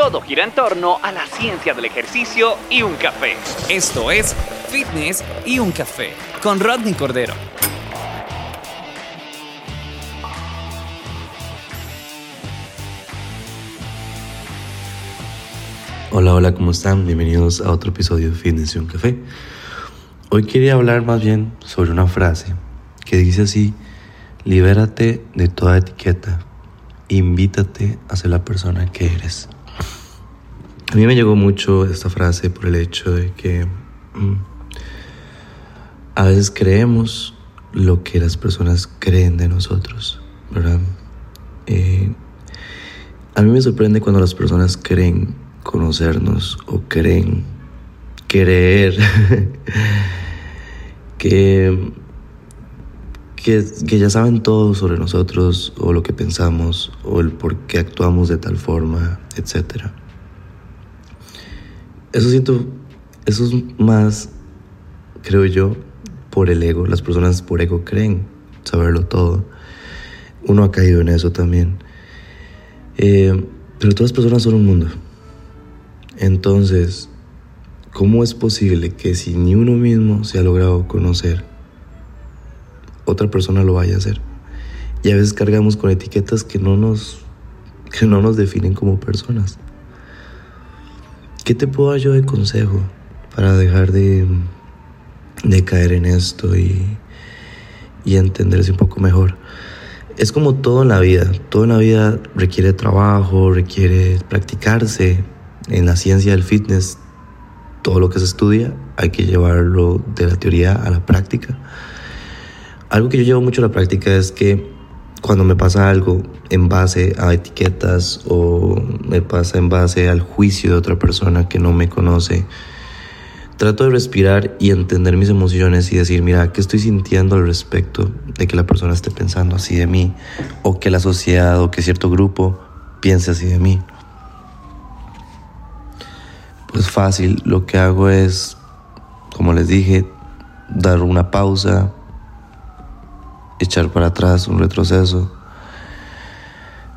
Todo gira en torno a la ciencia del ejercicio y un café. Esto es Fitness y un café con Rodney Cordero. Hola, hola, ¿cómo están? Bienvenidos a otro episodio de Fitness y un café. Hoy quería hablar más bien sobre una frase que dice así, libérate de toda etiqueta, invítate a ser la persona que eres. A mí me llegó mucho esta frase por el hecho de que mm, a veces creemos lo que las personas creen de nosotros, ¿verdad? Eh, a mí me sorprende cuando las personas creen conocernos o creen creer que, que, que, ya saben todo sobre nosotros o lo que pensamos o el por qué actuamos de tal forma, etcétera. Eso siento, eso es más, creo yo, por el ego. Las personas por ego creen saberlo todo. Uno ha caído en eso también. Eh, pero todas las personas son un mundo. Entonces, ¿cómo es posible que si ni uno mismo se ha logrado conocer, otra persona lo vaya a hacer? Y a veces cargamos con etiquetas que no nos, que no nos definen como personas. ¿Qué te puedo dar yo de consejo para dejar de, de caer en esto y, y entenderse un poco mejor? Es como todo en la vida, todo en la vida requiere trabajo, requiere practicarse. En la ciencia del fitness, todo lo que se estudia hay que llevarlo de la teoría a la práctica. Algo que yo llevo mucho a la práctica es que cuando me pasa algo en base a etiquetas o me pasa en base al juicio de otra persona que no me conoce, trato de respirar y entender mis emociones y decir, mira, ¿qué estoy sintiendo al respecto de que la persona esté pensando así de mí? O que la sociedad o que cierto grupo piense así de mí. Pues fácil, lo que hago es, como les dije, dar una pausa, echar para atrás, un retroceso.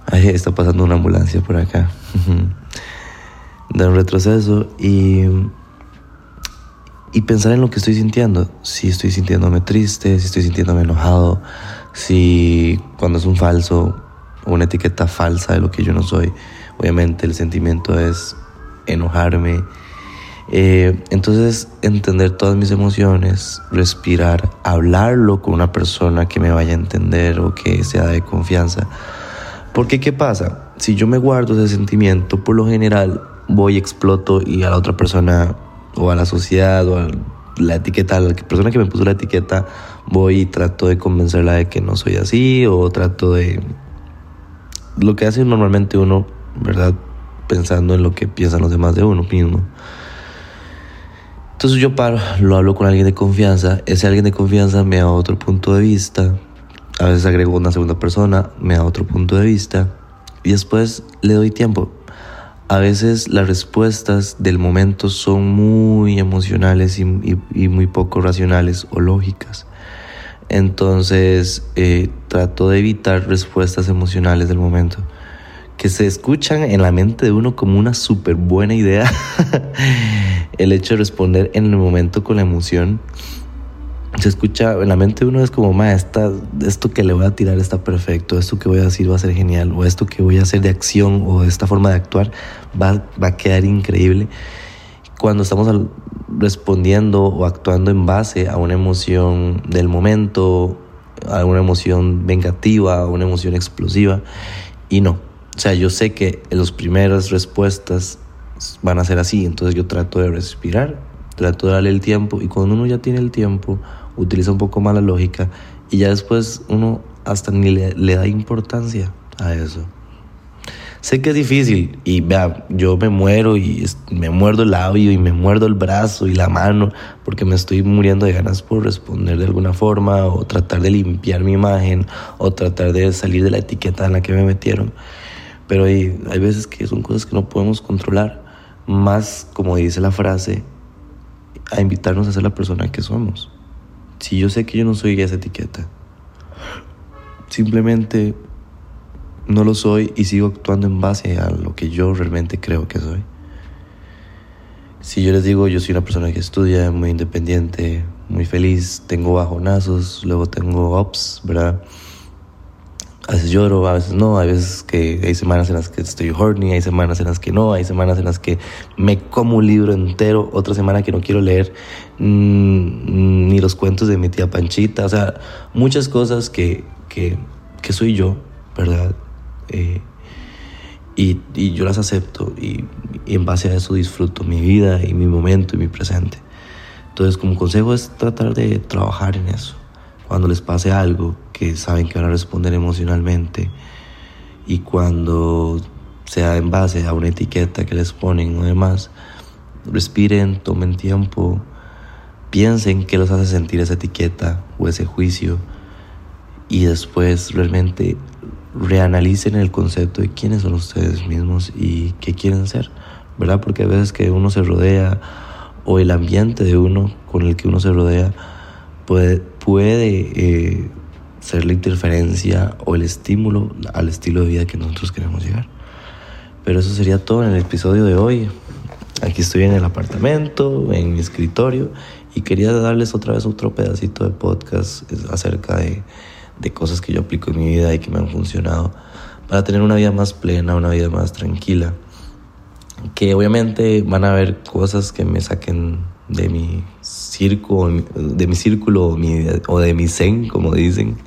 Ahí está pasando una ambulancia por acá. Dar un retroceso y, y pensar en lo que estoy sintiendo. Si estoy sintiéndome triste, si estoy sintiéndome enojado, si cuando es un falso una etiqueta falsa de lo que yo no soy, obviamente el sentimiento es enojarme eh, entonces, entender todas mis emociones, respirar, hablarlo con una persona que me vaya a entender o que sea de confianza. Porque, ¿qué pasa? Si yo me guardo ese sentimiento, por lo general voy, exploto y a la otra persona o a la sociedad o a la etiqueta, a la persona que me puso la etiqueta, voy y trato de convencerla de que no soy así o trato de... Lo que hace normalmente uno, ¿verdad? Pensando en lo que piensan los demás de uno mismo. Entonces yo paro, lo hablo con alguien de confianza, ese alguien de confianza me da otro punto de vista, a veces agrego una segunda persona, me da otro punto de vista y después le doy tiempo. A veces las respuestas del momento son muy emocionales y, muy poco racionales o lógicas. Entonces eh, trato de evitar respuestas emocionales del momento que se escuchan en la mente de uno como una súper buena idea. el hecho de responder en el momento con la emoción. Se escucha en la mente uno es como, ma, esto que le voy a tirar está perfecto, esto que voy a decir va a ser genial, o esto que voy a hacer de acción o esta forma de actuar va, va a quedar increíble. Cuando estamos respondiendo o actuando en base a una emoción del momento, a una emoción vengativa, a una emoción explosiva, y no, o sea, yo sé que las primeras respuestas van a ser así, entonces yo trato de respirar, trato de darle el tiempo y cuando uno ya tiene el tiempo, utiliza un poco más la lógica y ya después uno hasta ni le, da importancia a eso. Sé que es difícil y vea, yo me muero y me muerdo el labio y me muerdo el brazo y la mano porque me estoy muriendo de ganas por responder de alguna forma o tratar de limpiar mi imagen o tratar de salir de la etiqueta en la que me metieron. Pero hay, hay veces que son cosas que no podemos controlar, más como dice la frase, a invitarnos a ser la persona que somos. Si yo sé que yo no soy esa etiqueta, simplemente no lo soy y sigo actuando en base a lo que yo realmente creo que soy. Si yo les digo, yo soy una persona que estudia, muy independiente, muy feliz, tengo bajonazos, luego tengo ups, ¿verdad? A veces lloro, a veces no, hay veces que hay semanas en las que estoy horny, hay semanas en las que no, hay semanas en las que me como un libro entero, otra semana que no quiero leer mm, ni los cuentos de mi tía Panchita, o sea, muchas cosas que, que, soy yo, ¿verdad? Eh, y, y, yo las acepto y, en base a eso disfruto mi vida y mi momento y mi presente. Entonces como consejo es tratar de trabajar en eso. Cuando les pase algo que saben que van a responder emocionalmente y cuando sea en base a una etiqueta que les ponen o demás, respiren, tomen tiempo, piensen qué los hace sentir esa etiqueta o ese juicio y después realmente reanalicen el concepto de quiénes son ustedes mismos y qué quieren ser, ¿verdad? Porque a veces que uno se rodea o el ambiente de uno con el que uno se rodea puede, puede eh, ser la interferencia o el estímulo al estilo de vida que nosotros queremos llegar. Pero eso sería todo en el episodio de hoy. Aquí estoy en el apartamento, en mi escritorio, y quería darles otra vez otro pedacito de podcast acerca de de cosas que yo aplico en mi vida y que me han funcionado para tener una vida más plena, una vida más tranquila. Que obviamente van a haber cosas que me saquen de mi círculo, de mi círculo o de mi zen, como dicen.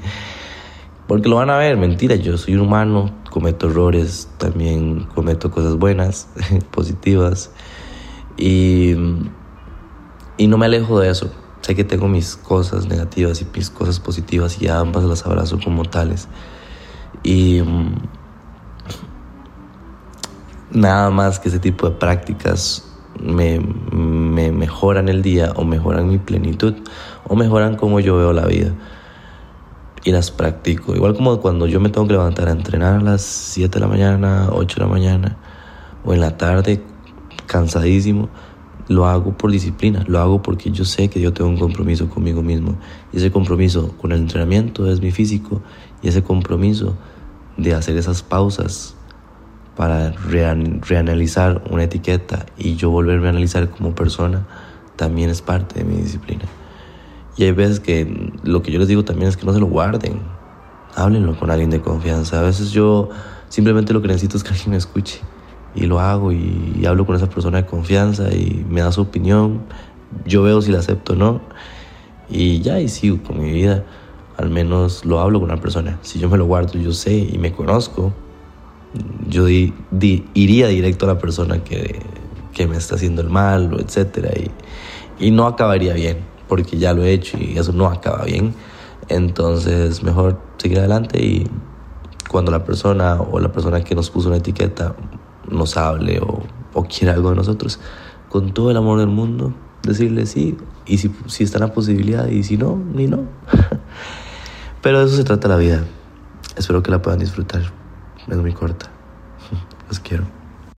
Porque lo van a ver, mentira, yo soy un humano, cometo errores, también cometo cosas buenas, positivas. Y, y no me alejo de eso. Sé que tengo mis cosas negativas y mis cosas positivas y ambas las abrazo como tales. Y mm, nada más que ese tipo de prácticas me, me, mejoran el día o mejoran mi plenitud o mejoran cómo yo veo la vida. Y las practico. Igual como cuando yo me tengo que levantar a entrenar a las 7 de la mañana, 8 de la mañana o en la tarde, cansadísimo lo hago por disciplina, lo hago porque yo sé que yo tengo un compromiso conmigo mismo. Y ese compromiso con el entrenamiento es mi físico y ese compromiso de hacer esas pausas para reanalizar una etiqueta y yo volverme a analizar como persona también es parte de mi disciplina. Y hay veces que lo que yo les digo también es que no se lo guarden, háblenlo con alguien de confianza. A veces yo simplemente lo que necesito es que alguien me escuche y lo hago y, hablo con esa persona de confianza y me da su opinión. Yo veo si la acepto o no y ya y sigo con mi vida. Al menos lo hablo con una persona. Si yo me lo guardo, yo sé y me conozco, yo iría directo a la persona que, que, me está haciendo el mal, o etcétera, y, y no acabaría bien, porque ya lo he hecho y eso no acaba bien. Entonces, mejor seguir adelante y cuando la persona o la persona que nos puso una etiqueta nos hable o, o quiera algo de nosotros, con todo el amor del mundo, decirle sí, y si, si está la posibilidad, y si no, ni no. Pero de eso se trata la vida. Espero que la puedan disfrutar. Es muy corta. Los quiero.